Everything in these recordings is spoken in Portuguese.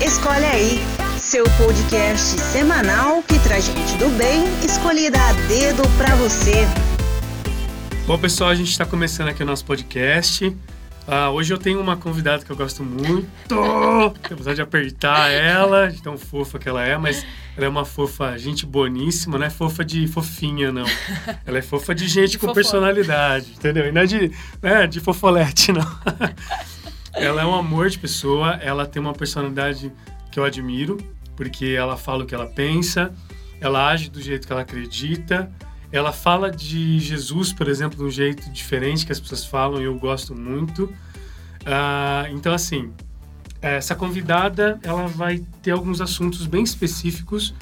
Escolhe aí, seu podcast semanal que traz gente do bem, escolhida a dedo pra você. Bom, pessoal, a gente está começando aqui o nosso podcast. Ah, hoje eu tenho uma convidada que eu gosto muito. Apesar de apertar ela, de tão fofa que ela é, mas ela é uma fofa, gente boníssima, não é fofa de fofinha, não. Ela é fofa de gente de com fofona. personalidade, entendeu? E não é de, né, de fofolete, não. Ela é um amor de pessoa, ela tem uma personalidade que eu admiro, porque ela fala o que ela pensa, ela age do jeito que ela acredita, ela fala de Jesus, por exemplo, de um jeito diferente que as pessoas falam e eu gosto muito. Uh, então, assim, essa convidada ela vai ter alguns assuntos bem específicos,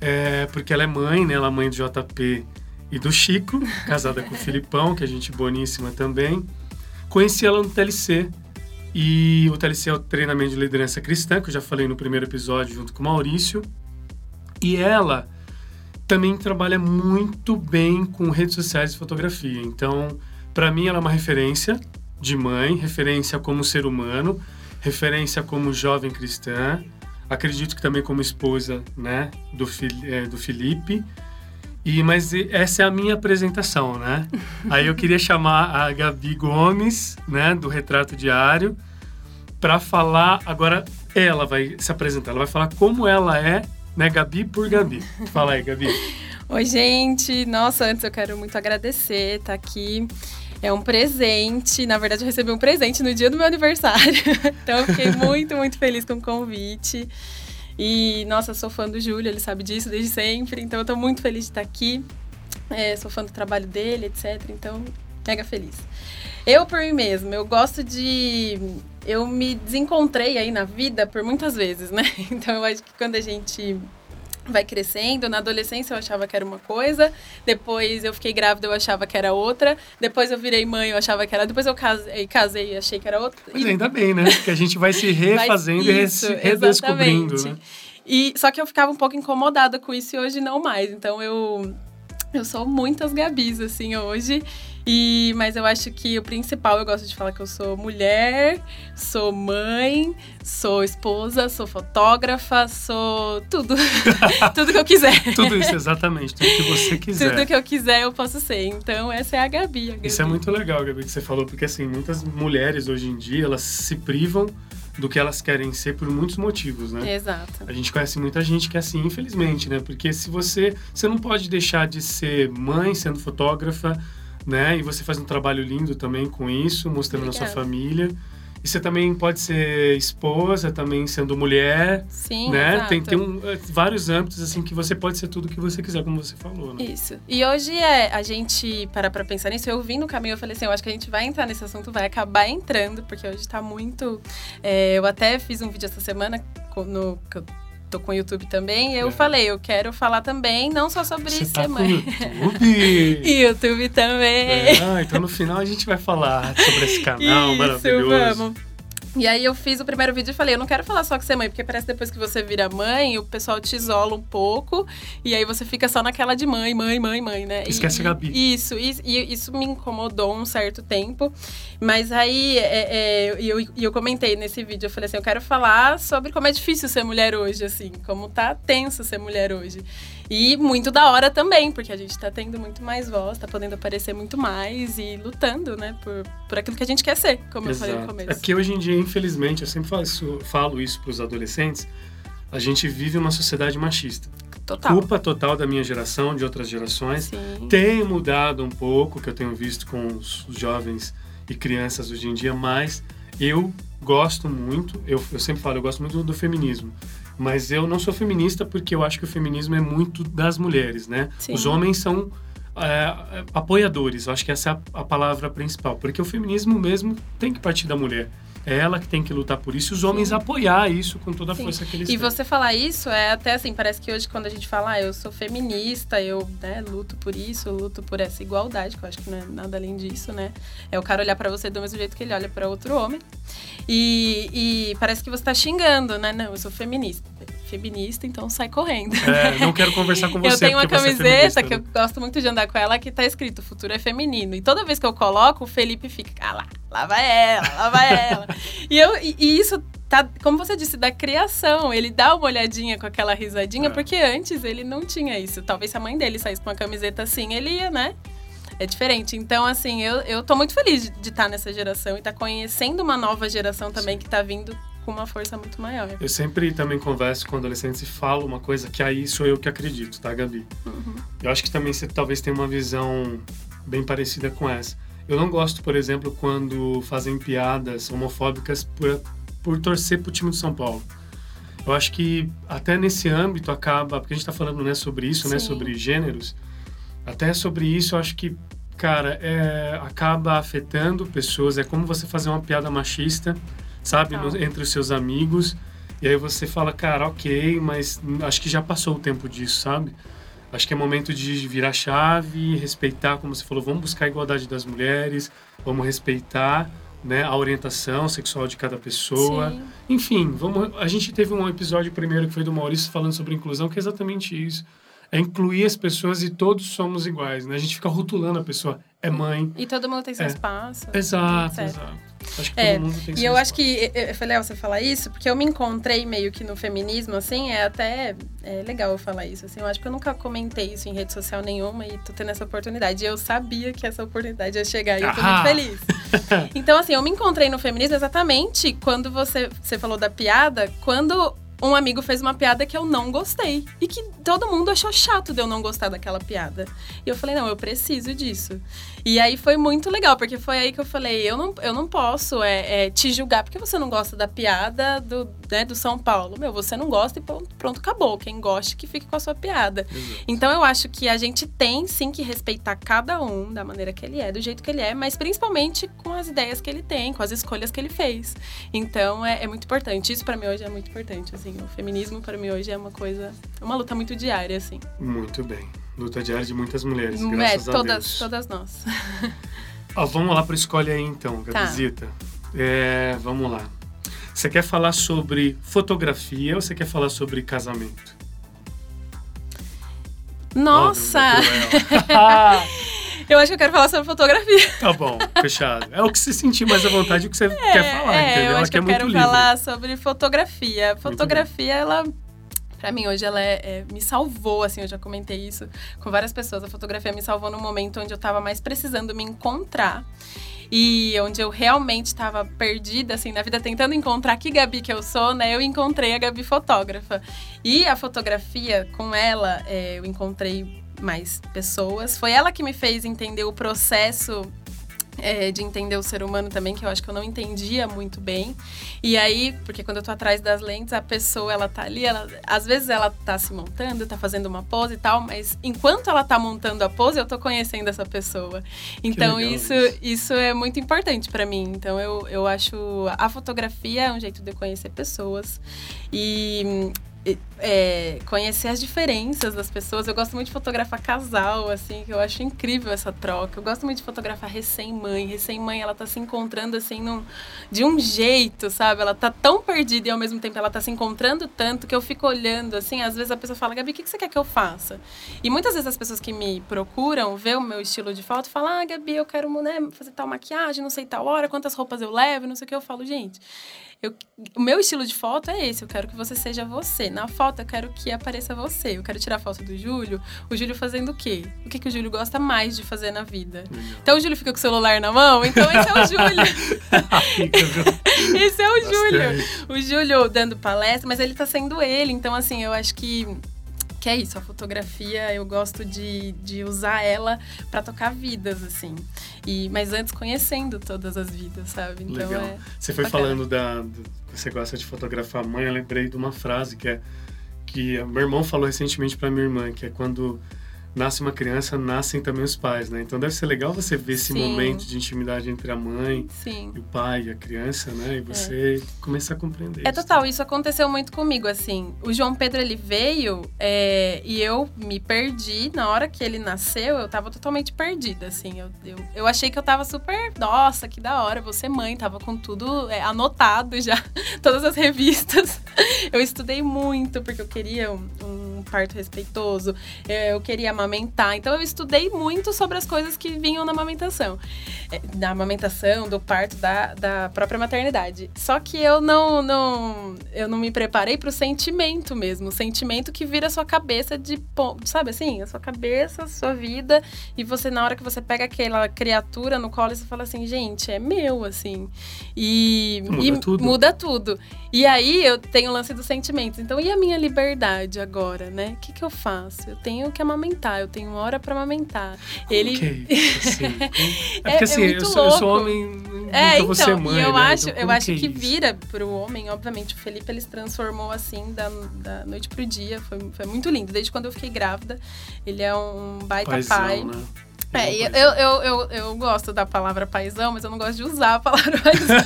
é, porque ela é mãe, né? Ela é mãe do JP e do Chico, casada com o Filipão, que é gente boníssima também. Conheci ela no TLC, e o TLC é o treinamento de liderança cristã, que eu já falei no primeiro episódio junto com o Maurício. E ela também trabalha muito bem com redes sociais e fotografia. Então, para mim, ela é uma referência de mãe, referência como ser humano, referência como jovem cristã. Acredito que também como esposa, né, do, é, do Felipe. E, mas essa é a minha apresentação, né? Aí eu queria chamar a Gabi Gomes, né, do Retrato Diário, para falar. Agora ela vai se apresentar, ela vai falar como ela é, né, Gabi por Gabi. Fala aí, Gabi. Oi, gente. Nossa, antes eu quero muito agradecer estar tá aqui. É um presente. Na verdade, eu recebi um presente no dia do meu aniversário. então, eu fiquei muito, muito feliz com o convite. E, nossa, sou fã do Júlio, ele sabe disso desde sempre, então eu tô muito feliz de estar aqui. É, sou fã do trabalho dele, etc. Então, mega feliz. Eu, por mim mesmo, eu gosto de. Eu me desencontrei aí na vida por muitas vezes, né? Então, eu acho que quando a gente vai crescendo. Na adolescência eu achava que era uma coisa, depois eu fiquei grávida eu achava que era outra, depois eu virei mãe eu achava que era, depois eu casei, casei e achei que era outra. Mas e... ainda bem, né? Que a gente vai se refazendo vai... isso, e se redescobrindo, né? E só que eu ficava um pouco incomodada com isso e hoje não mais. Então eu eu sou muitas Gabis assim hoje. E, mas eu acho que o principal, eu gosto de falar que eu sou mulher, sou mãe, sou esposa, sou fotógrafa, sou tudo. tudo que eu quiser. tudo isso, exatamente. Tudo que você quiser. Tudo que eu quiser eu posso ser. Então, essa é a Gabi, a Gabi. Isso é muito legal, Gabi, que você falou, porque assim, muitas mulheres hoje em dia, elas se privam do que elas querem ser por muitos motivos, né? Exato. A gente conhece muita gente que é assim, infelizmente, né? Porque se você, você não pode deixar de ser mãe sendo fotógrafa, né? E você faz um trabalho lindo também com isso, mostrando Obrigada. a sua família. E você também pode ser esposa, também sendo mulher. Sim, né? Exato. Tem, tem um, eh, vários âmbitos, assim, que você pode ser tudo que você quiser, como você falou, né? Isso. E hoje é, a gente, para pra pensar nisso, eu vim no caminho, eu falei assim, eu acho que a gente vai entrar nesse assunto, vai acabar entrando, porque hoje tá muito... É, eu até fiz um vídeo essa semana no, tô com o YouTube também. eu é. falei, eu quero falar também, não só sobre Você ser tá mãe. YouTube! YouTube também. É, então no final a gente vai falar sobre esse canal Isso, maravilhoso. Vamos. E aí eu fiz o primeiro vídeo e falei, eu não quero falar só que você é mãe, porque parece que depois que você vira mãe, o pessoal te isola um pouco, e aí você fica só naquela de mãe, mãe, mãe, mãe, né? Esquece e, a Gabi. Isso, isso, e isso me incomodou um certo tempo. Mas aí é, é, eu, eu comentei nesse vídeo, eu falei assim, eu quero falar sobre como é difícil ser mulher hoje, assim, como tá tenso ser mulher hoje. E muito da hora também, porque a gente tá tendo muito mais voz, tá podendo aparecer muito mais e lutando, né, por, por aquilo que a gente quer ser, como Exato. eu falei no começo. É que hoje em dia, infelizmente, eu sempre falo isso, falo isso pros adolescentes, a gente vive uma sociedade machista. Total. Culpa total da minha geração, de outras gerações. Sim. Tem mudado um pouco, que eu tenho visto com os jovens e crianças hoje em dia, mas eu gosto muito, eu, eu sempre falo, eu gosto muito do feminismo. Mas eu não sou feminista porque eu acho que o feminismo é muito das mulheres, né? Sim. Os homens são é, apoiadores, eu acho que essa é a, a palavra principal. Porque o feminismo mesmo tem que partir da mulher. É ela que tem que lutar por isso e os homens Sim. apoiar isso com toda a Sim. força que eles e têm. E você falar isso é até assim, parece que hoje quando a gente fala, ah, eu sou feminista, eu né, luto por isso, eu luto por essa igualdade, que eu acho que não é nada além disso, né? É o cara olhar para você do mesmo jeito que ele olha para outro homem. E, e, parece que você tá xingando, né? Não, eu sou feminista. Feminista, então sai correndo. É, não quero conversar com você. eu tenho uma é camiseta é que eu gosto muito de andar com ela que tá escrito: futuro é feminino. E toda vez que eu coloco, o Felipe fica, ah lá, lá vai ela, lá vai ela. e, eu, e, e isso tá, como você disse, da criação. Ele dá uma olhadinha com aquela risadinha, É. porque antes ele não tinha isso. Talvez se a mãe dele saísse com uma camiseta assim, ele ia, né? É diferente. Então, assim, eu, eu tô muito feliz de estar nessa geração e estar conhecendo uma nova geração também que tá vindo com uma força muito maior. Eu sempre também converso com adolescentes e falo uma coisa que aí sou eu que acredito, tá, Gabi? Uhum. Eu acho que também você talvez tenha uma visão bem parecida com essa. Eu não gosto, por exemplo, quando fazem piadas homofóbicas por, por torcer pro time do São Paulo. Eu acho que até nesse âmbito acaba, porque a gente tá falando né, sobre isso, né, Sim. sobre gêneros, até sobre isso eu acho que, cara, é, acaba afetando pessoas. É como você fazer uma piada machista, sabe, no- entre os seus amigos. E aí você fala, cara, ok, mas acho que já passou o tempo disso, sabe? Acho que é momento de virar chave, respeitar, como você falou, vamos buscar a igualdade das mulheres, vamos respeitar né, a orientação sexual de cada pessoa. Sim. Enfim, vamos, a gente teve um episódio primeiro que foi do Maurício falando sobre inclusão, que é exatamente isso. É incluir as pessoas e todos somos iguais, né? A gente fica rotulando a pessoa. É mãe. E todo mundo tem seu É. espaço. Exato, etc. exato. Acho que É, todo mundo tem E eu acho que, eu- foi legal você falar isso, porque eu me encontrei meio que no feminismo, assim, é até é legal eu falar isso, assim, eu acho que eu nunca comentei isso em rede social nenhuma e tô tendo essa oportunidade. E eu sabia que essa oportunidade ia chegar e eu tô Ah! muito feliz. Então, assim, eu me encontrei no feminismo exatamente quando você, você falou da piada, quando um amigo fez uma piada que eu não gostei. E que todo mundo achou chato de eu não gostar daquela piada. E eu falei, não, eu preciso disso. E aí foi muito legal, porque foi aí que eu falei, eu não, eu não posso é, é, te julgar porque você não gosta da piada do, né, do São Paulo. Meu, você não gosta e pronto, pronto, acabou. Quem gosta que fique com a sua piada. Exato. Então eu acho que a gente tem sim que respeitar cada um da maneira que ele é, do jeito que ele é, mas principalmente com as ideias que ele tem, com as escolhas que ele fez. Então é, é muito importante. Isso pra mim hoje é muito importante. Assim, o feminismo pra mim hoje é uma coisa, uma luta muito diária, assim. Muito bem. Luta diária de muitas mulheres, É, graças a todas, Deus. todas nós. Ó, vamos lá para escolhe aí então, Tá. Gabizita. É, vamos lá. Você quer falar sobre fotografia ou você quer falar sobre casamento? Nossa! Cruel. eu acho que eu quero falar sobre fotografia. tá bom, fechado. É o que você sentir mais à vontade, o que você quer falar, é, entendeu? eu acho que é eu quero livre. falar sobre fotografia. Fotografia, ela. Pra mim, hoje, ela é, é- me salvou, assim, eu já comentei isso com várias pessoas. A fotografia me salvou no momento onde eu tava mais precisando me encontrar. E onde eu realmente estava perdida, assim, na vida, tentando encontrar que Gabi que eu sou, né? Eu encontrei a Gabi fotógrafa. E a fotografia, com ela, é, eu encontrei mais pessoas. Foi ela que me fez entender o processo é, de entender o ser humano também, que eu acho que eu não entendia muito bem. E aí, porque quando eu tô atrás das lentes, a pessoa, ela tá ali, ela, às vezes ela tá se montando, tá fazendo uma pose e tal, mas enquanto ela tá montando a pose, eu tô conhecendo essa pessoa. Então, isso, isso. isso é muito importante pra mim. Então, eu, eu acho a fotografia é um jeito de eu conhecer pessoas. E, é, conhecer as diferenças das pessoas. Eu gosto muito de fotografar casal, assim, que eu acho incrível essa troca. Eu gosto muito de fotografar recém-mãe. Recém-mãe, ela tá se encontrando, assim, num, de um jeito, sabe? Ela tá tão perdida e ao mesmo tempo ela tá se encontrando tanto que eu fico olhando, assim, às vezes a pessoa fala, Gabi, o que, que você quer que eu faça? E muitas vezes as pessoas que me procuram, vê o meu estilo de foto, falam, ah, Gabi, eu quero né, fazer tal maquiagem, não sei tal hora, quantas roupas eu levo, não sei o que. Eu falo, gente, eu, o meu estilo de foto é esse, eu quero que você seja você. Na foto eu quero que apareça você. Eu quero tirar foto do Júlio. O Júlio fazendo o quê? O que, que o Júlio gosta mais de fazer na vida? Legal. Então o Júlio fica com o celular na mão, então esse é o Júlio. Esse é o Júlio. O Júlio dando palestra, mas ele tá sendo ele. Então, assim, eu acho que. Que é isso, a fotografia, eu gosto de, de usar ela pra tocar vidas, assim. E, mas antes conhecendo todas as vidas, sabe? Então Legal. é. Você foi bacana. falando da. do- você gosta de fotografar a mãe, eu lembrei de uma frase que é. Que meu irmão falou recentemente para minha irmã, que é quando nasce uma criança, nascem também os pais, né? Então deve ser legal você ver esse Sim. momento de intimidade entre a mãe Sim. e o pai e a criança, né? E você começar a compreender. É isso total, isso aconteceu muito comigo, assim. O João Pedro, ele veio é, e eu me perdi. Na hora que ele nasceu, eu tava totalmente perdida, assim. Eu, eu, eu achei que eu tava super, nossa, que da hora, vou ser mãe. Tava com tudo é, anotado já, todas as revistas. eu estudei muito porque eu queria um, um parto respeitoso, é, eu queria amamentar. Então eu estudei muito sobre as coisas que vinham na amamentação. É, da amamentação, do parto, da, da própria maternidade. Só que eu não, não, eu não me preparei para o sentimento mesmo. O sentimento que vira a sua cabeça de. Sabe assim? A sua cabeça, a sua vida. E você, na hora que você pega aquela criatura no colo, você fala assim, gente, é meu, assim. E muda e tudo. Muda tudo. E aí eu tenho o lance dos sentimentos. Então, e a minha liberdade agora, né? O que, que eu faço? Eu tenho que amamentar, eu tenho uma hora para amamentar. Ele. Okay. Assim, é, é porque assim, é eu, sou, louco. eu, sou, homem. É, então, você mãe, e eu né? acho, então, eu acho que, é isso? vira pro homem, obviamente, o Felipe ele se transformou assim da, da noite pro dia. Foi, foi muito lindo. Desde quando eu fiquei grávida, ele é um baita Paizão, pai. Né? É, eu, eu, eu, eu gosto da palavra paizão, mas eu não gosto de usar a palavra paizão.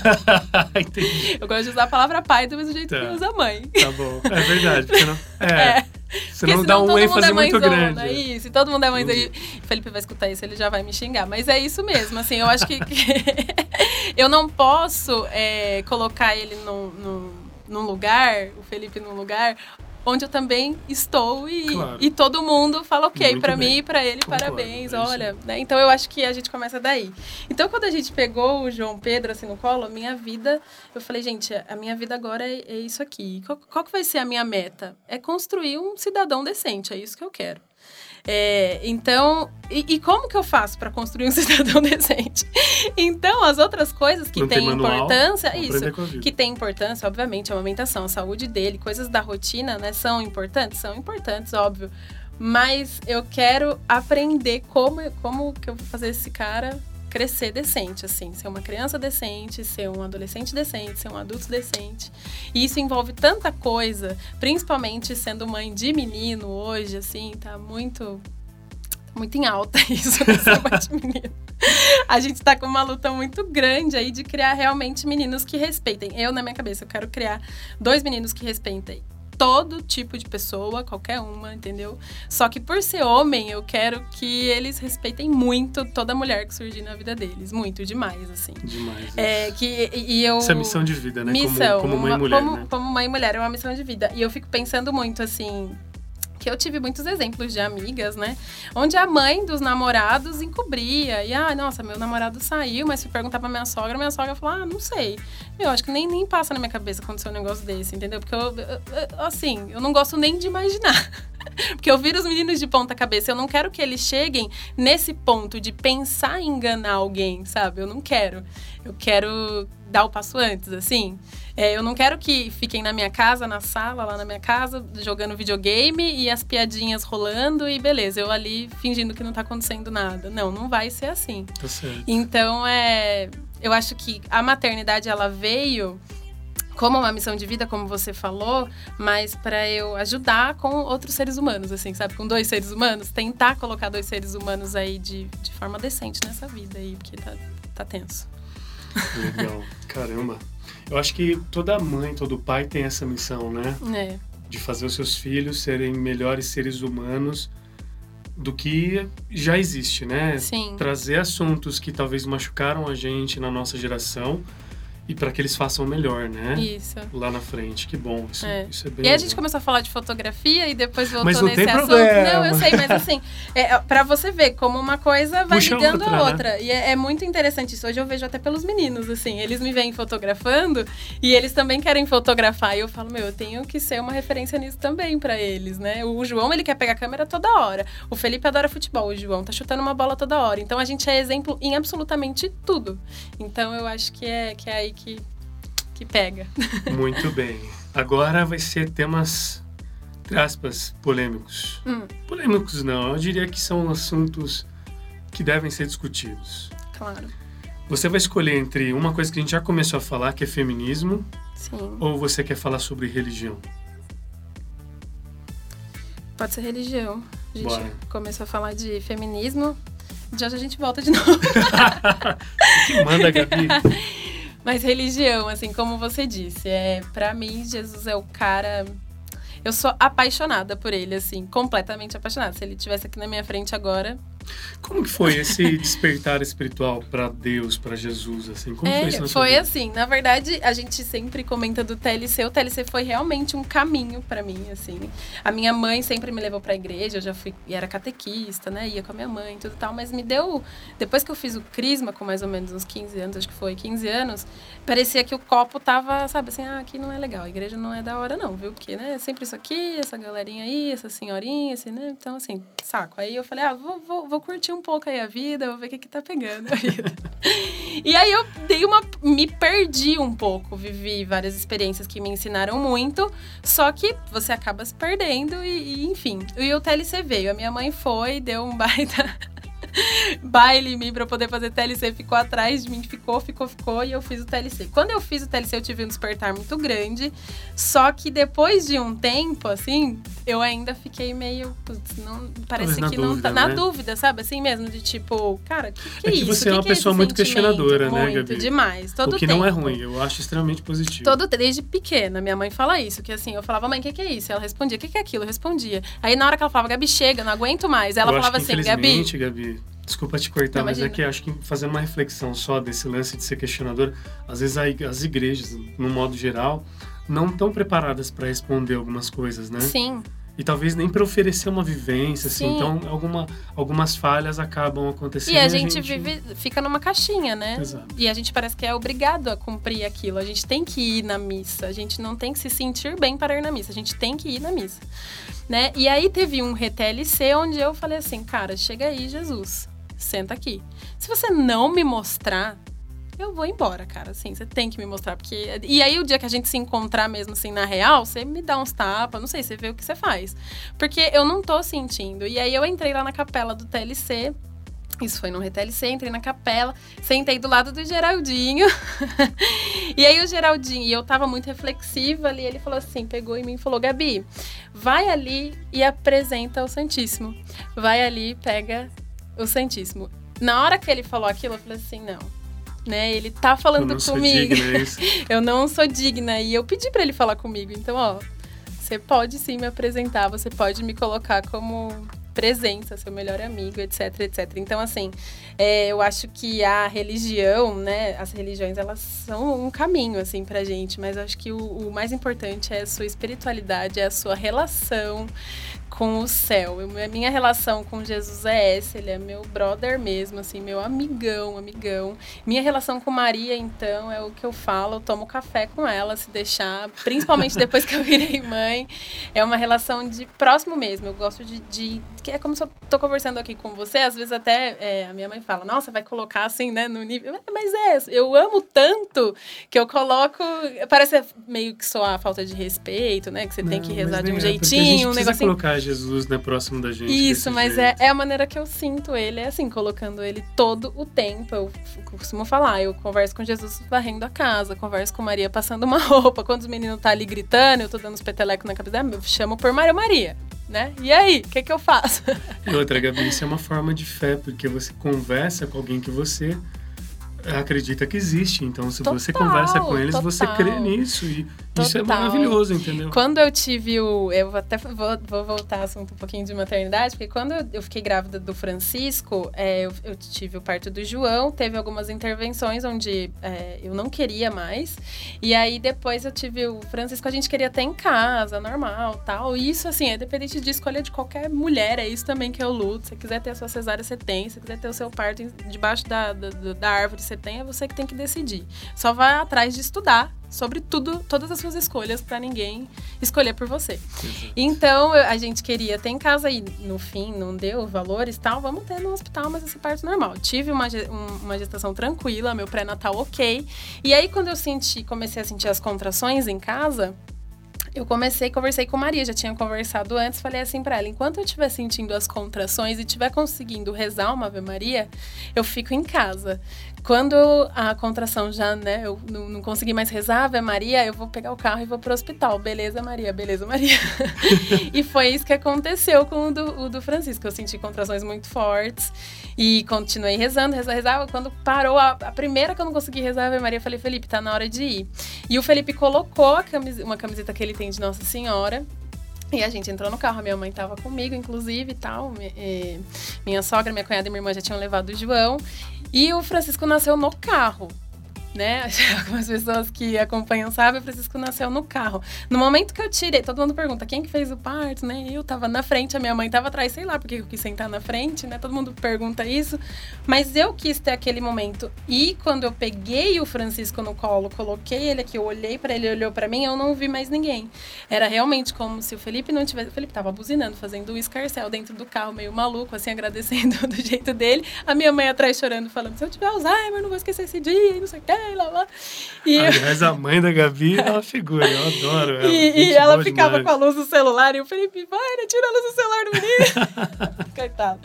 Entendi. eu gosto de usar a palavra pai do mesmo jeito Tá. que usa mãe. Tá bom. É verdade. Porque não, é, É. Senão Porque dá um todo ênfase é muito grande. Isso, e todo mundo é mãe. O Felipe vai escutar isso, ele já vai me xingar. Mas é isso mesmo, assim, eu acho que. eu não posso é, colocar ele num, num, num lugar, o Felipe num lugar. Onde eu também estou e, Claro. e todo mundo fala ok bem. mim e pra ele, Concordo, parabéns, é olha. né? Então eu acho que a gente começa daí. Então quando a gente pegou o João Pedro assim no colo, a minha vida, eu falei, gente, a minha vida agora é, é isso aqui. Qual, qual que vai ser a minha meta? É construir um cidadão decente, é isso que eu quero. É, então, e, e como que eu faço para construir um cidadão decente? Então, as outras coisas que têm importância, isso, que tem importância, obviamente, a amamentação, a saúde dele, coisas da rotina, né, são importantes? São importantes, óbvio. Mas eu quero aprender como, como que eu vou fazer esse cara crescer decente, assim, ser uma criança decente, ser um adolescente decente, ser um adulto decente. E isso envolve tanta coisa, principalmente sendo mãe de menino hoje, assim, tá muito muito em alta isso, menino. A gente tá com uma luta muito grande aí de criar realmente meninos que respeitem. Eu, na minha cabeça, eu quero criar dois meninos que respeitem todo tipo de pessoa, qualquer uma, entendeu? Só que por ser homem, eu quero que eles respeitem muito toda mulher que surgir na vida deles. Muito, demais, assim. Demais. É, que, e eu... Essa é missão de vida, né? Missão, como, como mãe e mulher, como, né? como mãe e mulher, é uma missão de vida. E eu fico pensando muito, assim, que eu tive muitos exemplos de amigas, né? Onde a mãe dos namorados encobria. E, ah, nossa, meu namorado saiu, mas se perguntar pra minha sogra, minha sogra falou, ah, não sei. Meu, acho que nem, nem passa na minha cabeça acontecer um negócio desse, entendeu? Porque eu, eu- eu- assim, eu não gosto nem de imaginar. Porque eu viro os meninos de ponta cabeça. Eu não quero que eles cheguem nesse ponto de pensar em enganar alguém, sabe? Eu não quero. Eu quero dar o passo antes, assim. É, eu não quero que fiquem na minha casa, na sala, lá na minha casa, jogando videogame e as piadinhas rolando e beleza, eu ali fingindo que não tá acontecendo nada. Não, não vai ser assim. Tá certo. Então, é, eu acho que a maternidade ela veio como uma missão de vida, como você falou, mas para eu ajudar com outros seres humanos, assim, sabe? Com dois seres humanos, tentar colocar dois seres humanos aí de, de forma decente nessa vida aí, porque tá, tá tenso. Legal. Caramba. Eu acho que toda mãe, todo pai tem essa missão, né? É, De fazer os seus filhos serem melhores seres humanos do que já existe, né? sim. Trazer assuntos que talvez machucaram a gente na nossa geração e para que eles façam melhor, né? Isso. Lá na frente. Que bom. Isso É. isso é bem E aí a gente legal. começou a falar de fotografia e depois voltou Mas não nesse tem assunto. problema. Não, eu sei, mas assim, é, para você ver como uma coisa vai Puxa ligando outra, a né? outra. E é, é muito interessante isso. Hoje eu vejo até pelos meninos, assim, eles me veem fotografando e eles também querem fotografar. E eu falo, meu, eu tenho que ser uma referência nisso também para eles, né? O João, ele quer pegar a câmera toda hora. O Felipe adora futebol, o João tá chutando uma bola toda hora. Então a gente é exemplo em absolutamente tudo. Então eu acho que é, que é aí que, que pega. Muito bem. Agora vai ser temas, entre aspas, polêmicos. Hum. Polêmicos não, eu diria que são assuntos que devem ser discutidos. Claro. Você vai escolher entre uma coisa que a gente já começou a falar, que é feminismo, Sim. ou você quer falar sobre religião? Pode ser religião. A gente Bora. começou a falar de feminismo. Já já a gente volta de novo. Que manda, Gabi. Mas religião, assim, como você disse, é para mim Jesus é o cara. Eu sou apaixonada por ele, assim, completamente apaixonada. Se ele estivesse aqui na minha frente agora, Como que foi esse despertar espiritual para Deus, para Jesus, assim? Como é, foi isso na Foi assim, na verdade, a gente sempre comenta do TLC. O TLC foi realmente um caminho para mim, assim. A minha mãe sempre me levou para a igreja, eu já fui e era catequista, né? Ia com a minha mãe e tudo tal, mas me deu depois que eu fiz o crisma com mais ou menos uns 15 anos, acho que foi 15 anos, parecia que o copo tava, sabe, assim, ah, aqui não é legal, a igreja não é da hora não, viu? Porque, né, sempre isso aqui, essa galerinha aí, essa senhorinha, assim, né? Então, assim, saco. Aí eu falei, ah, vou, vou, vou curtir um pouco aí a vida, vou ver o que que tá pegando a vida. e aí eu dei uma. me perdi um pouco, vivi várias experiências que me ensinaram muito, só que você acaba se perdendo e, e enfim. E o TLC veio, a minha mãe foi, deu um baita baile em mim pra poder fazer TLC, ficou atrás de mim, ficou, ficou, ficou, e eu fiz o TLC. Quando eu fiz o TLC, eu tive um despertar muito grande, só que depois de um tempo, assim, eu ainda fiquei meio, putz, não, parece que não tá, na né? dúvida, sabe, assim mesmo, de tipo, cara, que que é, é isso? que você que é uma que pessoa esse muito questionadora, né, muito, Gabi? demais, todo O que tempo. não é ruim, eu acho extremamente positivo. Todo, desde pequena, minha mãe fala isso, que assim, eu falava, mãe, o que, que é isso? Ela respondia, o que, que é aquilo? Eu respondia. Aí na hora que ela falava, Gabi, chega, não aguento mais. Ela eu falava assim, Gabi, Gabi, desculpa te cortar, Não, mas é que acho que fazendo uma reflexão só desse lance de ser questionador, às vezes a as igrejas, no modo geral, não estão preparadas para responder algumas coisas, né? sim, E talvez nem para oferecer uma vivência, assim. Sim. Então, alguma, algumas falhas acabam acontecendo. E a gente, vive, fica numa caixinha, né? Exato. E a gente parece que é obrigado a cumprir aquilo. A gente tem que ir na missa. A gente não tem que se sentir bem para ir na missa. A gente tem que ir na missa. Né? E aí teve um RTLC onde eu falei assim, cara, chega aí, Jesus. Senta aqui. Se você não me mostrar, eu vou embora, cara. Assim, você tem que me mostrar. Porque... E aí, o dia que a gente se encontrar mesmo assim na real, você me dá uns tapas, não sei, você vê o que você faz. Porque eu não tô sentindo. E aí eu entrei lá na capela do TLC. Isso foi no RTLC, entrei na capela, sentei do lado do Geraldinho. e aí o Geraldinho, e eu tava muito reflexiva ali, ele falou assim, pegou em mim e falou: Gabi, vai ali e apresenta o Santíssimo. Vai ali pega o Santíssimo. Na hora que ele falou aquilo, eu falei assim, não. Né? Ele tá Eu falando sou comigo. é. Eu não sou digna. E eu pedi pra ele falar comigo. Então, ó, você pode sim me apresentar, você pode me colocar como presença, seu melhor amigo, etc, etc. Então, assim, é, eu acho que a religião, né, as religiões, elas são um caminho, assim, pra gente, mas eu acho que o, o mais importante é a sua espiritualidade, é a sua relação com o céu. Eu- a minha relação com Jesus é essa, ele é meu brother mesmo, assim, meu amigão, amigão. Minha relação com Maria, então, é o que eu falo, eu tomo café com ela, se deixar, principalmente depois que eu virei mãe. É uma relação de próximo mesmo. Eu gosto de. de que é como se eu tô conversando aqui com você, às vezes até é, a minha mãe fala, nossa, vai colocar assim, né, no nível. Mas é, eu amo tanto que eu coloco. Parece meio que só a falta de respeito, né? Que você tem Não, que mas rezar de um é, jeitinho, um negocinho. colocar Jesus né, próximo da gente. Isso, mas é, jeito. é a maneira que eu sinto ele, é assim, colocando ele todo o tempo. Eu costumo falar, eu converso com Jesus varrendo a casa, converso com Maria passando uma roupa. Quando os meninos tá ali gritando, eu tô dando os petelecos na cabeça, eu chamo por Maria Maria, né? E aí, o que que eu faço? E outra, Gabi, isso é uma forma de fé, porque você conversa com alguém que você acredita que existe. Então, se você Total, conversa com eles, você total. crê nisso. E isso é Total. maravilhoso, entendeu? Quando eu tive o. Eu vou até vou, vou voltar assunto um pouquinho de maternidade, porque quando eu- fiquei grávida do Francisco, é, eu, eu tive o parto do João, teve algumas intervenções onde é, eu não queria mais. E aí depois eu tive o Francisco, a gente queria ter em casa, normal tal. E isso, assim, é dependente de escolha de qualquer mulher, é isso também que eu luto. Se você quiser ter a sua cesárea, você tem. Se você quiser ter o seu parto debaixo da, da, da árvore, você tem, é você que tem que decidir. Só vai atrás de estudar sobre tudo, todas as suas escolhas, pra ninguém escolher por você. Exato. Então, a gente queria ter em casa e no fim não deu valores e tal, vamos ter no hospital, mas esse parto normal. Tive uma, um- uma gestação tranquila, meu pré-natal ok. E aí, quando eu senti, comecei a sentir as contrações em casa, eu comecei, conversei com Maria, já tinha conversado antes, falei assim pra ela, enquanto eu estiver sentindo as contrações e estiver conseguindo rezar uma Ave Maria, eu fico em casa. Quando a contração já, né, eu não, não consegui mais rezar Ave Maria, eu vou pegar o carro e vou pro hospital. Beleza, Maria, beleza, Maria. e foi isso que aconteceu com o do, o do Francisco. Eu senti contrações muito fortes e continuei rezando, rezando, rezava. Quando parou a, a primeira que eu não consegui rezar Ave Maria, eu falei, Felipe, tá na hora de ir. E o Felipe colocou uma camiseta que ele tem de Nossa Senhora. E a gente entrou no carro, a minha mãe tava comigo, inclusive, e tal. Minha sogra, minha cunhada e minha irmã já tinham levado o João. E o Francisco nasceu no carro né? Algumas pessoas que acompanham sabem, o Francisco nasceu no carro. No momento que eu tirei, todo mundo pergunta quem que fez o parto, né? Eu tava na frente, a minha mãe tava atrás, sei lá porque eu quis sentar na frente, né? Todo mundo pergunta isso. Mas eu quis ter aquele momento. E quando eu peguei o Francisco no colo, coloquei ele aqui, eu olhei para ele, ele olhou para mim, eu não vi mais ninguém. Era realmente como se o Felipe não tivesse. O Felipe tava buzinando, fazendo um escarcel dentro do carro, meio maluco, assim, agradecendo do jeito dele. A minha mãe atrás chorando, falando: se eu tiver Alzheimer, não vou esquecer esse dia, não sei o que lá, lá. E Aliás, eu... a mãe da Gabi é uma figura, eu adoro ela. E, e ela ficava demais. com a luz do celular e o Felipe, vai, tira a luz do celular do menino. Coitado.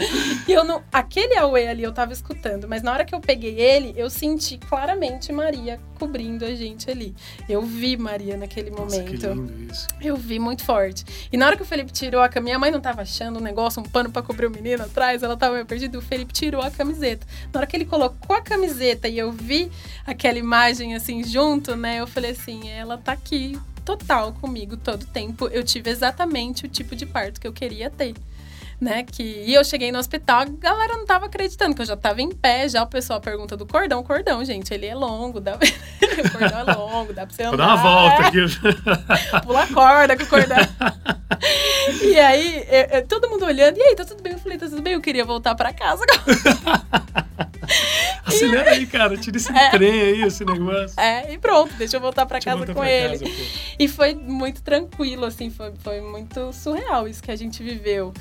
E eu não. Aquele Aue ali eu tava escutando, mas na hora que eu peguei ele, eu senti claramente Maria cobrindo a gente ali. Eu vi Maria naquele Nossa, momento. Que lindo isso. Eu vi muito forte. E na hora que o Felipe tirou a camiseta, minha mãe não tava achando um negócio, um pano para cobrir o menino atrás, ela tava meio perdida. O Felipe tirou a camiseta. Na hora que ele colocou a camiseta e eu vi aquela imagem assim junto, né? Eu falei assim, ela tá aqui total comigo todo tempo. Eu tive exatamente o tipo de parto que eu queria ter né? Que, e eu cheguei no hospital, a galera não tava acreditando, que eu já tava em pé, já o pessoal pergunta do cordão. Cordão, gente, ele é longo, dá... o cordão é longo, dá pra você andar. Vou dar uma volta aqui. Pula corda com o cordão. e aí, eu, eu, todo mundo olhando, e aí, tá tudo bem? Eu falei, tá tudo bem, eu queria voltar pra casa. Acelera aí, cara, tira esse é, trem aí, esse negócio. É, e pronto, deixa eu voltar pra deixa casa com pra ele. Casa, e foi muito tranquilo, assim, foi, foi muito surreal isso que a gente viveu.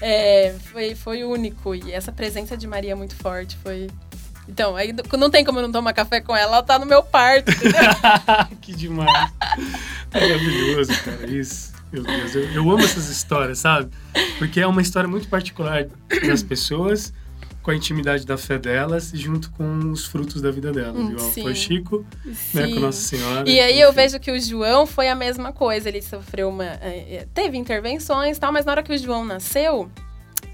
É, foi, foi único. E essa presença de Maria é muito forte. Foi. Então, aí não tem como eu não tomar café com ela, ela tá no meu parto, que demais. Maravilhoso, cara, isso. Meu Deus, eu, eu amo essas histórias, sabe? Porque é uma história muito particular das pessoas com a intimidade da fé delas e junto com os frutos da vida delas. Hum, igual foi Chico, né, com Nossa Senhora. E aí eu vejo que o João foi a mesma coisa. Ele sofreu uma. É, é, teve intervenções e tal, mas na hora que o João nasceu,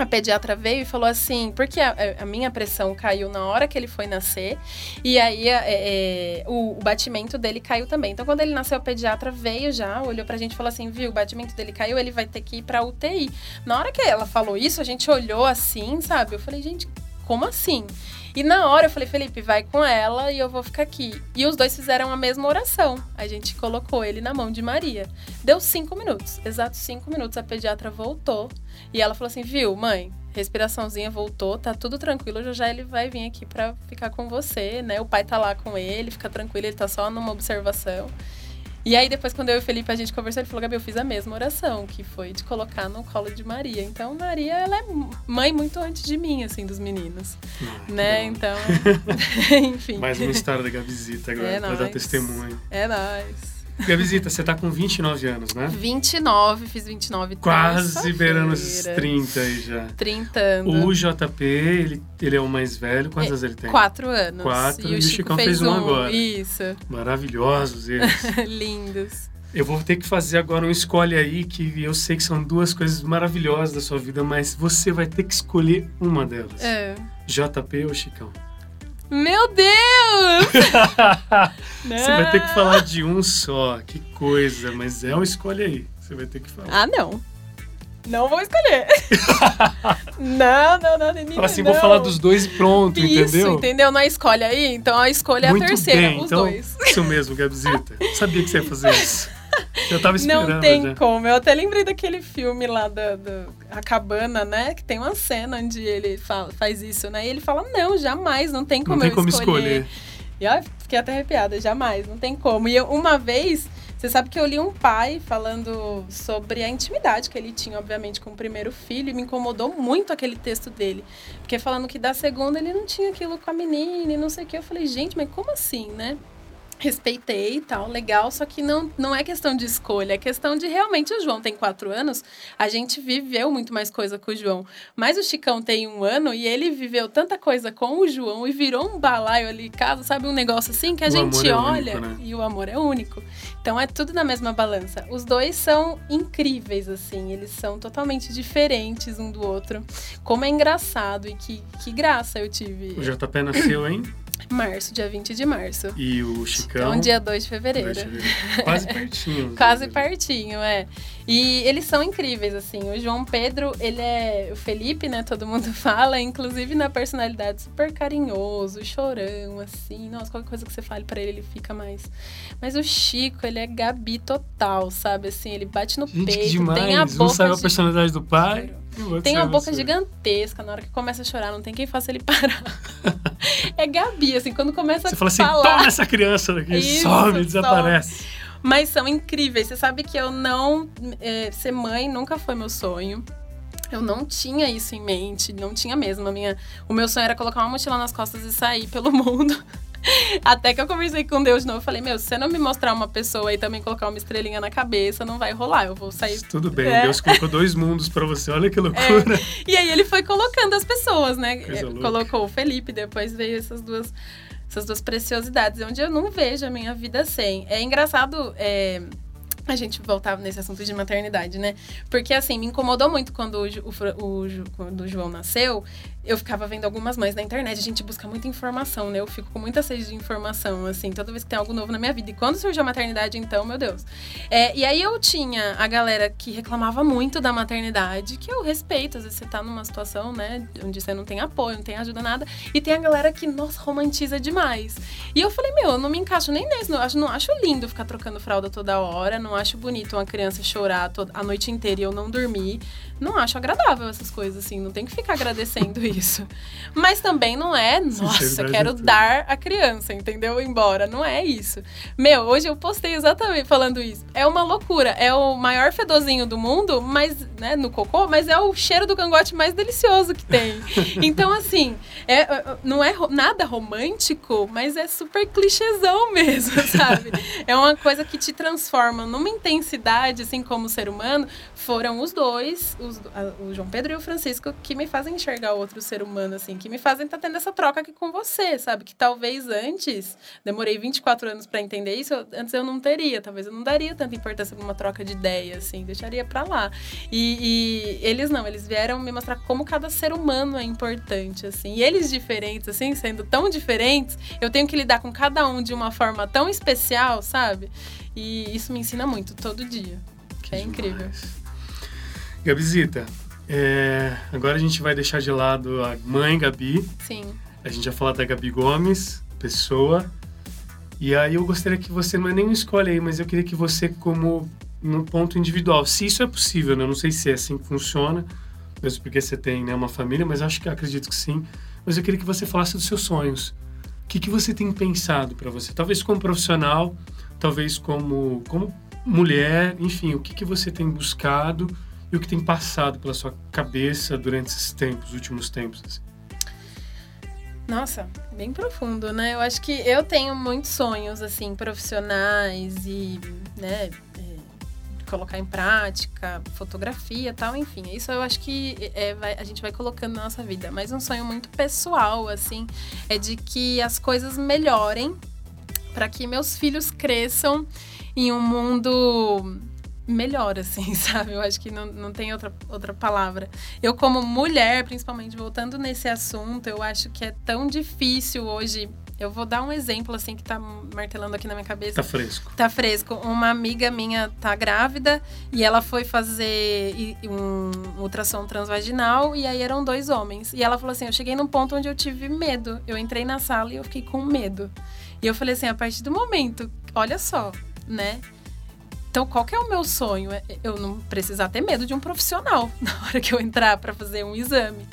a pediatra veio e falou assim, porque a, a, minha pressão caiu na hora que ele foi nascer, e aí é, é, o, o, batimento dele caiu também. Então, quando ele nasceu, a pediatra veio já, olhou pra gente e falou assim: viu, o batimento dele caiu, ele vai ter que ir pra UTI. Na hora que ela falou isso, a gente olhou assim, sabe? Eu falei, gente, como assim? E na hora eu falei, Felipe, vai com ela e eu vou ficar aqui. E os dois fizeram a mesma oração. A gente colocou ele na mão de Maria. Deu cinco minutos, exatos cinco minutos. A pediatra voltou e ela falou assim: viu, mãe, respiraçãozinha voltou, tá tudo tranquilo, já já ele vai vir aqui para ficar com você, né? O pai tá lá com ele, fica tranquilo, ele tá só numa observação. E aí, depois, quando eu e o Felipe a gente conversou, ele falou: Gabi, eu fiz a mesma oração, que foi de colocar no colo de Maria. Então, Maria, ela é mãe muito antes de mim, assim, dos meninos. Ah, né? Então, enfim. Mais uma história da Gabizita agora, é pra dar testemunho. É nóis. Gabizita, você tá com 29 anos, né? 29, fiz 29 Quase beirando esses 30 aí já. 30 anos. O JP, ele, ele é o mais velho. Quantos é, anos ele tem? Quatro anos. Quatro, e, e o Chicão fez, fez um, um agora. Isso. Maravilhosos eles. Lindos. Eu vou ter que fazer agora um escolhe aí, que eu sei que são duas coisas maravilhosas da sua vida, mas você vai ter que escolher uma delas. É. JP ou Chicão? Meu Deus! Você vai ter que falar de um só. Que coisa, mas é uma escolha aí. Você vai ter que falar. Ah, não. Não vou escolher. não, não, não, menina, Fala assim, não. vou falar dos dois e pronto, isso, entendeu? entendeu? Não é escolhe aí, então a escolha é Muito a terceira, bem, os então, dois. Isso mesmo, Gabzita. Sabia que você ia fazer isso. Eu tava esperando. Não tem já. como. Eu até lembrei daquele filme lá da, A Cabana, né? Que tem uma cena onde ele fala, faz isso, né? E ele fala: Não, jamais, não tem como não tem eu como escolher. escolher. E ó, fiquei até arrepiada, jamais, não tem como. E eu, uma vez, você sabe que eu li um pai falando sobre a intimidade que ele tinha, obviamente, com o primeiro filho, e me incomodou muito aquele texto dele. Porque falando que da segunda ele não tinha aquilo com a menina e não sei o que. Eu falei, gente, mas como assim, né? Respeitei e tal, legal, só que não, não é questão de escolha, é questão de realmente o João tem quatro anos, a gente viveu muito mais coisa com o João. Mas o Chicão tem um ano e ele viveu tanta coisa com o João e virou um balaio ali em casa, sabe? Um negócio assim que a o gente é olha único, né? e o amor é único. Então é tudo na mesma balança. Os dois são incríveis, assim, eles são totalmente diferentes um do outro. Como é engraçado e que, que graça eu tive. O JP nasceu em Março, dia 20 de março. E o Chicão? Então, dia 2 de fevereiro. 2 de fevereiro. Quase pertinho. Quase pertinho, é. E eles são incríveis, assim. O João Pedro, ele é. O Felipe, né? Todo mundo fala, inclusive na personalidade super carinhoso, chorão, assim. Nossa, qualquer coisa que você fale pra ele, ele fica mais. Mas o Chico, ele é Gabi total, sabe? Assim, ele bate no Gente, peito, demais. tem a boca. Um sabe a de- personalidade do pai. Tem uma boca você. gigantesca, na hora que começa a chorar, não tem quem faça ele parar. é Gabi, assim, quando começa Você a fala assim, falar. toma essa criança daqui, Isso, some, some. desaparece. Mas são incríveis. Você sabe que eu não. é, ser mãe nunca foi meu sonho. Eu não tinha isso em mente, não tinha mesmo. A minha, o meu sonho era colocar uma mochila nas costas e sair pelo mundo. Até que eu conversei com Deus de novo. Eu falei, meu, se você não me mostrar uma pessoa e também colocar uma estrelinha na cabeça, não vai rolar. Eu vou sair Tudo bem, É. Deus colocou dois mundos pra você, olha que loucura. E aí ele foi colocando as pessoas, né? Louca. Colocou o Felipe, depois veio essas duas, essas duas preciosidades, onde eu não vejo a minha vida sem. É engraçado. é, A gente voltar nesse assunto de maternidade, né? Porque, assim, me incomodou muito quando o, o o quando o João nasceu. Eu ficava vendo algumas mães na internet. A gente busca muita informação, né? Eu fico com muita sede de informação, assim, toda vez que tem algo novo na minha vida. E quando surgiu a maternidade, então, meu Deus. É, e aí eu tinha a galera que reclamava muito da maternidade, que eu respeito. Às vezes você tá numa situação, né, onde você não tem apoio, não tem ajuda, nada. E tem a galera que, nossa, romantiza demais. E eu falei, meu, eu não me encaixo nem nesse. Não acho, não acho lindo ficar trocando fralda toda hora. Não acho bonito uma criança chorar a noite inteira e eu não dormir. Não acho agradável essas coisas, assim. Não tem que ficar agradecendo isso. Mas também não é, nossa, quero dar a criança, entendeu? Embora. Não é isso. Meu, hoje eu postei exatamente falando isso. É uma loucura. É o maior fedozinho do mundo, mas, né, no cocô, mas é o cheiro do cangote mais delicioso que tem. Então, assim, é, é, não é nada romântico, mas é super clichêzão mesmo, sabe? É uma coisa que te transforma numa intensidade, assim, como ser humano. Foram os dois, os- a- o João Pedro e o Francisco, que me fazem enxergar outro ser humano, assim, que me fazem estar tendo essa troca aqui com você, sabe? Que talvez antes, demorei 24 anos pra entender isso, eu- antes eu não teria, talvez eu não daria tanta importância pra uma troca de ideia, assim, deixaria pra lá. E, e eles não, eles vieram me mostrar como cada ser humano é importante, assim. E eles diferentes, assim, sendo tão diferentes, eu tenho que lidar com cada um de uma forma tão especial, sabe? E isso me ensina muito, todo dia. Que é incrível. Gabizita, é, agora a gente vai deixar de lado a mãe Gabi, Sim. a gente vai falar da Gabi Gomes, pessoa. E aí eu gostaria que você, não é nem escolhe aí, mas eu queria que você, como no ponto individual, se isso é possível, né? Eu não sei se é assim que funciona, mesmo porque você tem né, uma família, mas acho que acredito que sim. Mas eu queria que você falasse dos seus sonhos. O que, que você tem pensado para você? Talvez como profissional, talvez como, como mulher, enfim, o que, que você tem buscado e o que tem passado pela sua cabeça durante esses tempos, últimos tempos. assim? Nossa, bem profundo, né? Eu acho que eu tenho muitos sonhos, assim, profissionais e, né, é, colocar em prática, fotografia tal, enfim. Isso eu acho que é, vai- a gente vai colocando na nossa vida. Mas um sonho muito pessoal, assim, é de que as coisas melhorem para que meus filhos cresçam em um mundo melhor, assim, sabe? Eu acho que não, não tem outra, outra palavra. Eu, como mulher, principalmente voltando nesse assunto, eu acho que é tão difícil hoje. Eu vou dar um exemplo, assim, que tá martelando aqui na minha cabeça. Tá fresco. Tá fresco. Uma amiga minha tá grávida e ela foi fazer um ultrassom transvaginal e aí eram dois homens. E ela falou assim: Eu cheguei num ponto onde eu tive medo. Eu entrei na sala e eu fiquei com medo. E eu falei assim: a partir do momento, olha só, né? Então, qual que é o meu sonho? É eu não precisar ter medo de um profissional na hora que eu entrar para fazer um exame,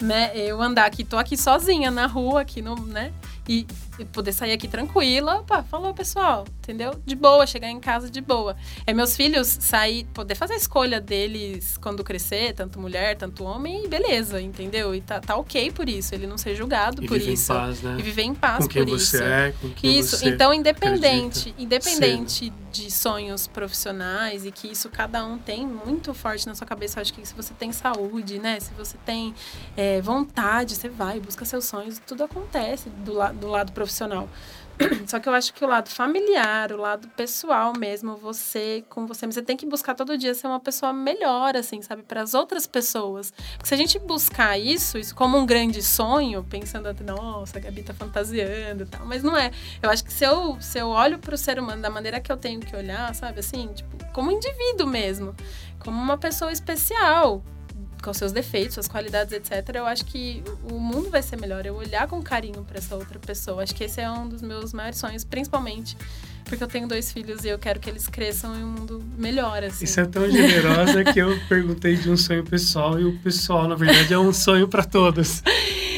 né? Eu andar aqui, tô aqui sozinha na rua, aqui no, né? E, e poder sair aqui tranquila, opa, falou pessoal, entendeu? De boa, chegar em casa de boa. É meus filhos sair, poder fazer a escolha deles quando crescer, tanto mulher, tanto homem, e beleza, entendeu? E tá, tá ok por isso, ele não ser julgado E por viver isso. em paz, né? E viver em paz com quem por você isso. é, com quem Isso, você então independente, acredita independente de sonhos profissionais e que isso cada um tem muito forte na sua cabeça, eu acho que se você tem saúde, né, se você tem é, vontade, você vai, busca seus sonhos, tudo acontece do, la do lado profissional. Só que eu acho que o lado familiar, o lado pessoal mesmo, você com você, você tem que buscar todo dia ser uma pessoa melhor, assim, sabe, para as outras pessoas. Porque se a gente buscar isso, isso como um grande sonho, pensando nossa, a Gabi tá fantasiando e tal, mas não é. Eu acho que se eu, se eu olho para o ser humano da maneira que eu tenho que olhar, sabe, assim, tipo, como indivíduo mesmo, como uma pessoa especial, com seus defeitos, suas qualidades, etc., eu acho que o mundo vai ser melhor. Eu olhar com carinho para essa outra pessoa. Acho que esse é um dos meus maiores sonhos, principalmente porque eu tenho dois filhos e eu quero que eles cresçam em um mundo melhor, assim. Isso é tão generosa que eu perguntei de um sonho pessoal e o pessoal, na verdade, é um sonho para todos.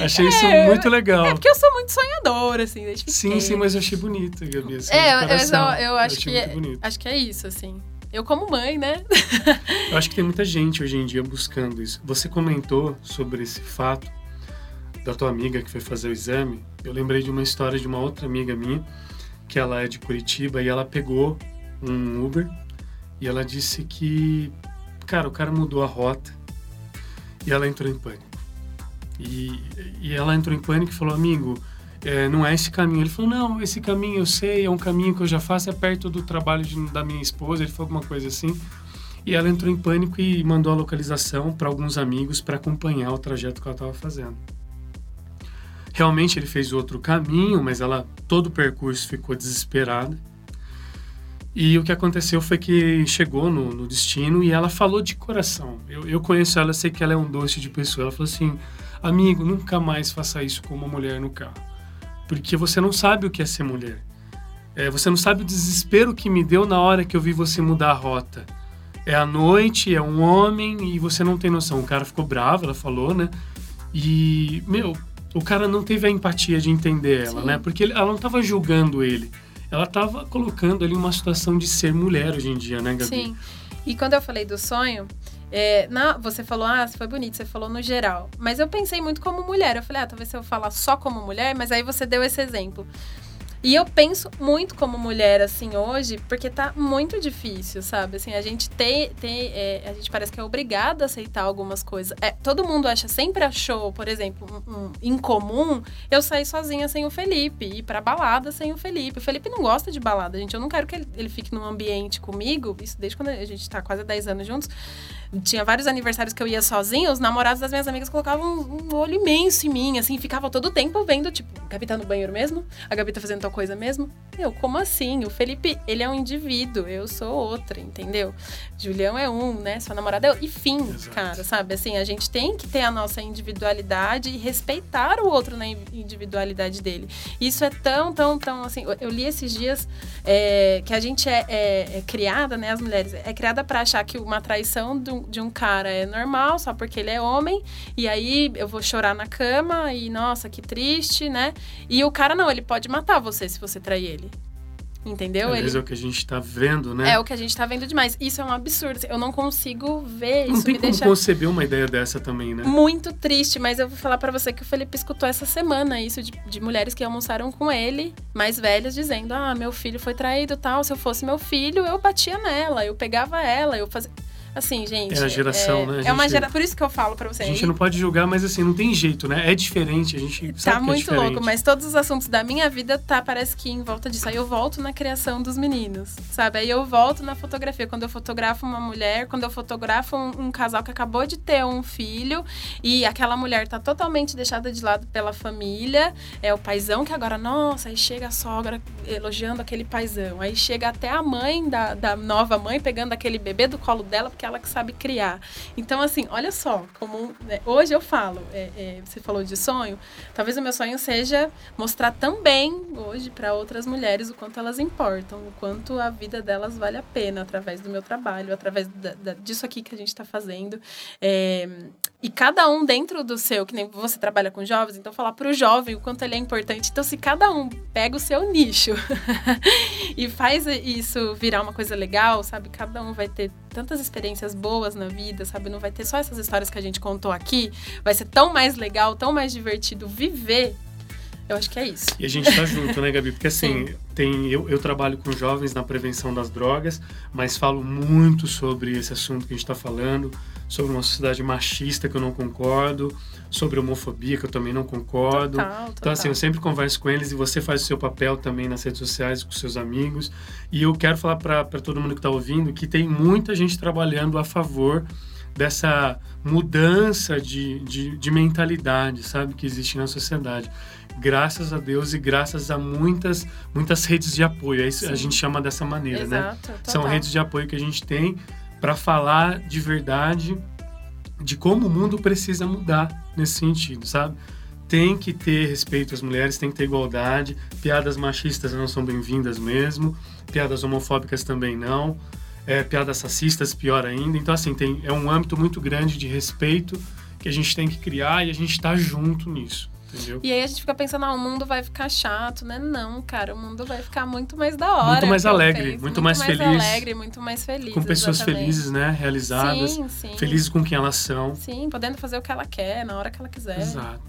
Achei é, isso muito legal. É porque eu sou muito sonhadora, assim, desde Sim, sim, mas eu achei bonito, Gabi. Assim, é, eu, eu, eu, acho que é, acho que é isso, assim. Eu como mãe, né? eu acho que tem muita gente hoje em dia buscando isso. Você comentou sobre esse fato da tua amiga que foi fazer o exame. Eu lembrei de uma história de uma outra amiga minha, que ela é de Curitiba e ela pegou um Uber e ela disse que, cara, o cara mudou a rota e ela entrou em pânico. E, e ela entrou em pânico e falou, amigo, é, não é esse caminho. Ele falou, não, esse caminho eu sei, é um caminho que eu já faço, é perto do trabalho de, da minha esposa. Ele falou alguma coisa assim. E ela entrou em pânico e mandou a localização para alguns amigos para acompanhar o trajeto que ela estava fazendo. Realmente ele fez outro caminho, mas ela todo o percurso ficou desesperada. E o que aconteceu foi que chegou no, no destino e ela falou de coração. Eu, eu conheço ela, sei que ela é um doce de pessoa. Ela falou assim: amigo, nunca mais faça isso com uma mulher no carro porque você não sabe o que é ser mulher. É, você não sabe o desespero que me deu na hora que eu vi você mudar a rota. É a noite, é um homem e você não tem noção. O cara ficou bravo, ela falou, né? E, meu, o cara não teve a empatia de entender ela, Sim. né? Porque ela não estava julgando ele. Ela estava colocando ali uma situação de ser mulher hoje em dia, né, Gabi? Sim. E quando eu falei do sonho, é, na, você falou, ah, foi bonito, você falou no geral. Mas eu pensei muito como mulher. Eu falei, ah, talvez se eu falar só como mulher, mas aí você deu esse exemplo. E eu penso muito como mulher, assim, hoje, porque tá muito difícil, sabe? Assim, a gente tem. tem é, a gente parece que é obrigado a aceitar algumas coisas. É, todo mundo acha, sempre achou, por exemplo, um, um, incomum eu sair sozinha sem o Felipe, ir pra balada sem o Felipe. O Felipe não gosta de balada, gente. Eu não quero que ele, ele fique num ambiente comigo, isso desde quando a gente tá quase 10 anos juntos tinha vários aniversários que eu ia sozinha, os namorados das minhas amigas colocavam um, um olho imenso em mim, assim, ficava todo o tempo vendo, tipo, a Gabi tá no banheiro mesmo? A Gabi tá fazendo tal coisa mesmo? Eu, como assim? O Felipe, ele é um indivíduo, eu sou outra, entendeu? Julião é um, né? Sua namorada é. E fim, Exato. cara, sabe? Assim, a gente tem que ter a nossa individualidade e respeitar o outro na individualidade dele. Isso é tão, tão, tão, assim. Eu li esses dias é, que a gente é, é, é, criada, né? As mulheres, é criada para achar que uma traição do, de um cara é normal só porque ele é homem, e aí eu vou chorar na cama e nossa, que triste, né? E o cara não, ele pode matar você se você trair ele. Entendeu? Às vezes é o que a gente está vendo, né? É o que a gente está vendo demais. Isso é um absurdo. Eu não consigo ver não isso. Não tem como deixa... conceber uma ideia dessa também, né? Muito triste, mas eu vou falar para você que o Felipe escutou essa semana isso de, de, mulheres que almoçaram com ele, mais velhas, dizendo: Ah, meu filho foi traído tal. Se eu fosse meu filho, eu batia nela, eu pegava ela, eu fazia. Assim, gente. É a geração, é, né? A é gente, uma geração. Por isso que eu falo pra você. A gente não pode julgar, mas assim, não tem jeito, né? É diferente, a gente tá sabe Tá muito é louco, mas todos os assuntos da minha vida tá, parece que em volta disso. Aí eu volto na criação dos meninos, sabe? Aí eu volto na fotografia. Quando eu fotografo uma mulher, quando eu fotografo um, um casal que acabou de ter um filho e aquela mulher tá totalmente deixada de lado pela família. É o paizão que agora, nossa, aí chega a sogra elogiando aquele paizão. Aí chega até a mãe da, da nova mãe pegando aquele bebê do colo dela, porque ela que sabe criar criar. Então, assim, olha só, como né, hoje eu falo, é, é, você falou de sonho, talvez o meu sonho seja mostrar também hoje para outras mulheres o quanto elas importam, o quanto a vida delas vale a pena através do meu trabalho, através da, da, disso aqui que a gente está fazendo. É, e cada um dentro do seu, que nem você trabalha com jovens, então falar para o jovem o quanto ele é importante. Então, se cada um pega o seu nicho e faz isso virar uma coisa legal, sabe? Cada um vai ter tantas experiências boas na vida, sabe? Não vai ter só essas histórias que a gente contou aqui. Vai ser tão mais legal, tão mais divertido viver Eu acho que é isso. E a gente tá junto, né, Gabi? Porque assim, tem, eu, eu trabalho com jovens na prevenção das drogas, mas falo muito sobre esse assunto que a gente está falando, sobre uma sociedade machista que eu não concordo, sobre homofobia que eu também não concordo. Total, total. Então, assim, eu sempre converso com eles e você faz o seu papel também nas redes sociais com seus amigos. E eu quero falar para todo mundo que está ouvindo que tem muita gente trabalhando a favor dessa mudança de, de, de mentalidade, sabe, que existe na sociedade graças a Deus e graças a muitas muitas redes de apoio. É isso, a gente chama dessa maneira, né? Exato, São total. redes de apoio que a gente tem para falar de verdade de como o mundo precisa mudar nesse sentido, sabe? Tem que ter respeito às mulheres, tem que ter igualdade. Piadas machistas não são bem-vindas mesmo. Piadas homofóbicas também não. É, piadas racistas, pior ainda. Então, assim, tem, é um âmbito muito grande de respeito que a gente tem que criar e a gente está junto nisso. Entendeu? E aí a gente fica pensando, ah, o mundo vai ficar chato, né? Não, cara, o mundo vai ficar muito mais da hora. Muito mais alegre, penso. muito mais feliz. alegre, muito mais feliz. Com pessoas exatamente. felizes, né? Realizadas. Sim, sim. Felizes com quem elas são. Sim, podendo fazer o que ela quer, na hora que ela quiser. Exato.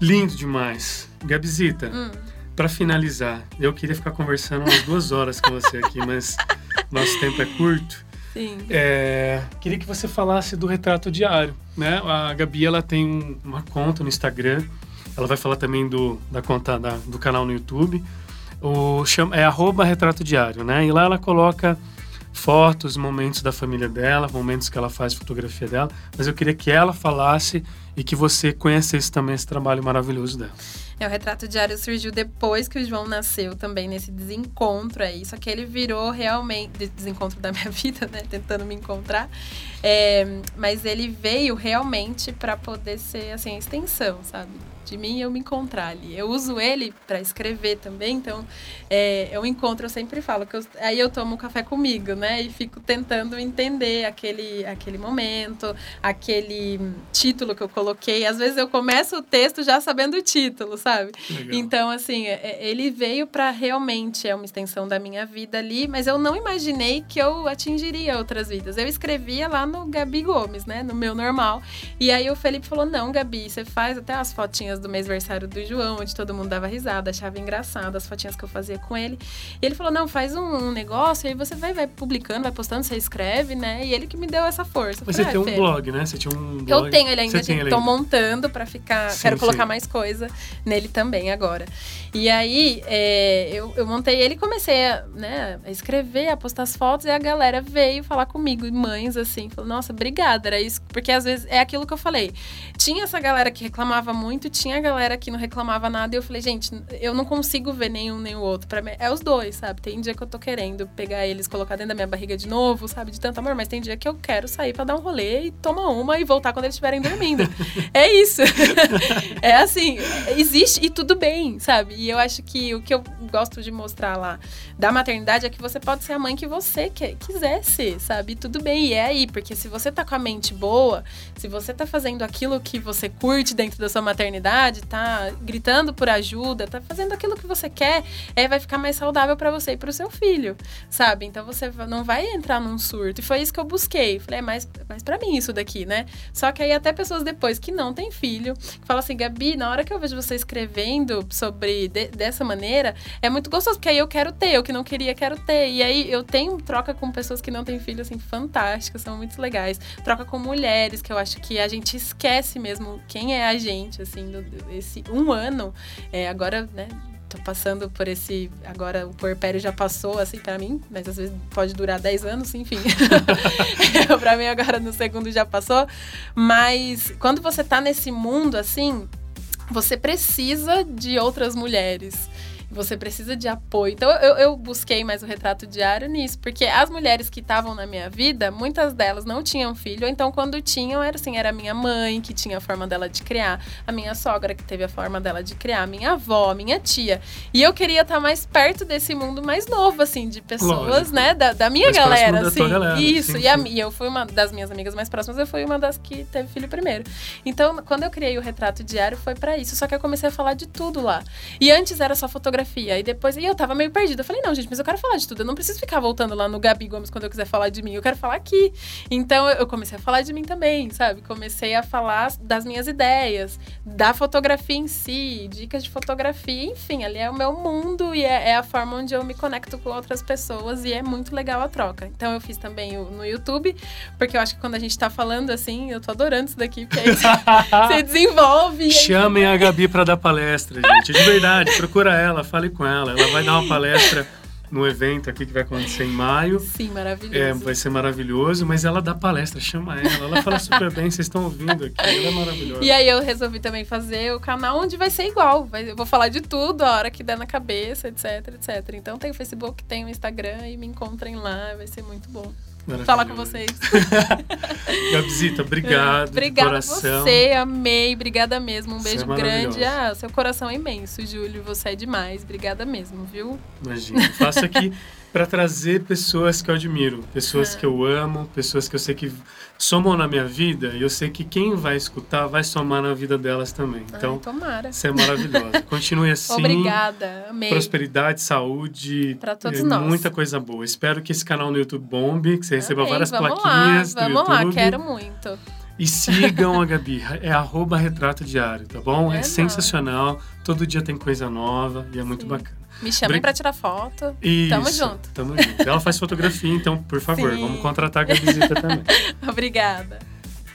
Lindo demais. Gabizita, Hum. para finalizar, eu queria ficar conversando umas duas horas com você aqui, mas nosso tempo é curto. Sim. É, queria que você falasse do retrato diário, né? A Gabi ela tem um- uma conta no Instagram. Ela vai falar também do, da conta da- do canal no YouTube. O chama, é arroba retrato diário, né? E lá ela coloca fotos, momentos da família dela, momentos que ela faz fotografia dela. Mas eu queria que ela falasse e que você conhecesse também esse trabalho maravilhoso dela. É, o retrato diário surgiu depois que o João nasceu também, nesse desencontro aí. Só que ele virou realmente. de- Desencontro da minha vida, né? Tentando me encontrar. É, mas ele veio realmente para poder ser, assim, a extensão, sabe? De mim eu me encontrar ali. Eu uso ele para escrever também, então é, é um encontro, eu sempre falo. que eu- aí eu tomo um café comigo, né? E fico tentando entender aquele, aquele momento, aquele título que eu coloquei. Às vezes eu começo o texto já sabendo o título, sabe? Legal. Então, assim, é- é- ele veio para realmente é uma extensão da minha vida ali, mas eu não imaginei que eu atingiria outras vidas. Eu escrevia lá no Gabi Gomes, né, no meu normal. E aí o Felipe falou: "Não, Gabi, você faz até as fotinhas do mêsversário do João, onde todo mundo dava risada, achava engraçado as fotinhas que eu fazia com ele". E ele falou: "Não, faz um, um negócio, aí você vai vai publicando, vai postando, você escreve, né?" E ele que me deu essa força. Mas Eu você falei, tem "Ah, um blog, né? Você tinha um blog. eu tenho ele ainda, gente. ele Tô montando pra ficar. Sim, quero colocar sim. mais coisa nele também agora. E aí, é, eu, eu montei ele e comecei a, né, a escrever, a postar as fotos, e a galera veio falar comigo, e mães, assim, falou, nossa, obrigada, era isso. Porque às vezes é aquilo que eu falei. Tinha essa galera que reclamava muito, tinha a galera que não reclamava nada, e eu falei, gente, eu não consigo ver nenhum nem o outro. Pra mim, é os dois, sabe? Tem dia que eu tô querendo pegar eles, colocar dentro da minha barriga de novo, sabe? De tanto amor, mas tem dia que eu quero sair pra dar um rolê e tomar uma e voltar quando eles estiverem dormindo. é isso. é assim, existe e tudo bem, sabe? E eu acho que o que eu gosto de mostrar lá da maternidade é que você pode ser a mãe que você quer, quiser ser, sabe? E tudo bem, e é aí, porque se você tá com a mente boa, se você tá fazendo aquilo que você curte dentro da sua maternidade, tá gritando por ajuda, tá fazendo aquilo que você quer, é, vai ficar mais saudável para você e pro seu filho, sabe? Então você não vai entrar num surto. E foi isso que eu busquei. Falei, é mais, mais para mim isso daqui, né? Só que aí até pessoas depois que não têm filho, falam assim, Gabi, na hora que eu vejo você escrevendo sobre de- dessa maneira, é muito gostoso, porque aí eu quero ter, eu que não queria, quero ter. E aí eu tenho troca com pessoas que não têm filho, assim, fantásticas, são muito legais. Troca com mulheres, que eu acho que a gente esquece mesmo quem é a gente, assim, do, esse um ano. É, agora, né? Tô passando por esse. Agora o puerpério já passou, assim, pra mim, mas às vezes pode durar 10 anos, enfim. pra mim, agora no segundo já passou. Mas quando você tá nesse mundo, assim, você precisa de outras mulheres. Você precisa de apoio. Então, eu, eu busquei mais o retrato diário nisso, porque as mulheres que estavam na minha vida, muitas delas não tinham filho, então quando tinham, era assim, era a minha mãe que tinha a forma dela de criar, a minha sogra que teve a forma dela de criar, a minha avó, a minha tia. E eu queria estar mais perto desse mundo mais novo, assim, de pessoas, Lógico. né, da, da minha Mais galera, da assim. tua galera, Isso, sim, e, a, sim. e eu fui uma das minhas amigas mais próximas, eu fui uma das que teve filho primeiro. Então, quando eu criei o retrato diário, foi pra isso. Só que eu comecei a falar de tudo lá. E antes era só fotografia fotografia. E depois, e eu tava meio perdida. Eu falei, não, gente, mas eu quero falar de tudo. Eu não preciso ficar voltando lá no Gabi Gomes quando eu quiser falar de mim. Eu quero falar aqui. Então eu comecei a falar de mim também, sabe? Comecei a falar das minhas ideias, da fotografia em si, dicas de fotografia, enfim, ali é o meu mundo e é, é a forma onde eu me conecto com outras pessoas e é muito legal a troca. Então eu fiz também o, no YouTube, porque eu acho que quando a gente tá falando assim, eu tô adorando isso daqui, porque aí você desenvolve. Chamem a Gabi para dar palestra, gente. De verdade, procura ela, fale com ela. Ela vai dar uma palestra no evento aqui que vai acontecer em maio. Sim, maravilhoso. É, vai ser maravilhoso, mas ela dá palestra, chama ela. Ela fala super bem, vocês estão ouvindo aqui. Ela é maravilhosa. E aí eu resolvi também fazer o canal onde vai ser igual. Vai, eu vou falar de tudo, a hora que der na cabeça, etc, etc. Então tem o Facebook, tem o Instagram e me encontrem lá, vai ser muito bom falar com vocês. Gabzita, obrigado. Obrigada coração. você, amei. Obrigada mesmo. Um você beijo é grande. Ah, seu coração é imenso, Júlio. Você é demais. Obrigada mesmo, viu? Imagina. Faço aqui para trazer pessoas que eu admiro, pessoas ah. que eu amo, pessoas que eu sei que somam na minha vida e eu sei que quem vai escutar vai somar na vida delas também. Então, Ai, tomara. Você é maravilhosa. Continue assim. Obrigada. Amei. Prosperidade, saúde, para todos nós. Muita coisa boa. Espero que esse canal no YouTube bombe, que você receba Amei. várias vamos plaquinhas lá, vamos lá, quero muito. E sigam a Gabi, é arroba retrato diário, tá bom? É, é sensacional, todo dia tem coisa nova e é Sim. muito bacana. Me chamem Bri... pra tirar foto. Isso, tamo junto. Tamo junto. Ela faz fotografia, então, por favor, Sim. vamos contratar a Gabizita também. Obrigada.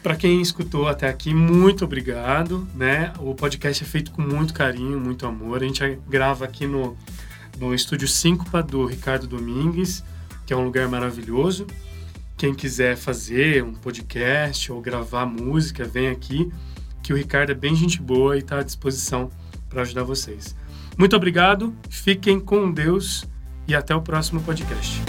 Para quem escutou até aqui, muito obrigado, né? O podcast é feito com muito carinho, muito amor. A gente grava aqui no, no Estúdio Síncopa do Ricardo Domingues, que é um lugar maravilhoso. Quem quiser fazer um podcast ou gravar música, vem aqui, que o Ricardo é bem gente boa e está à disposição para ajudar vocês. Muito obrigado, fiquem com Deus e até o próximo podcast.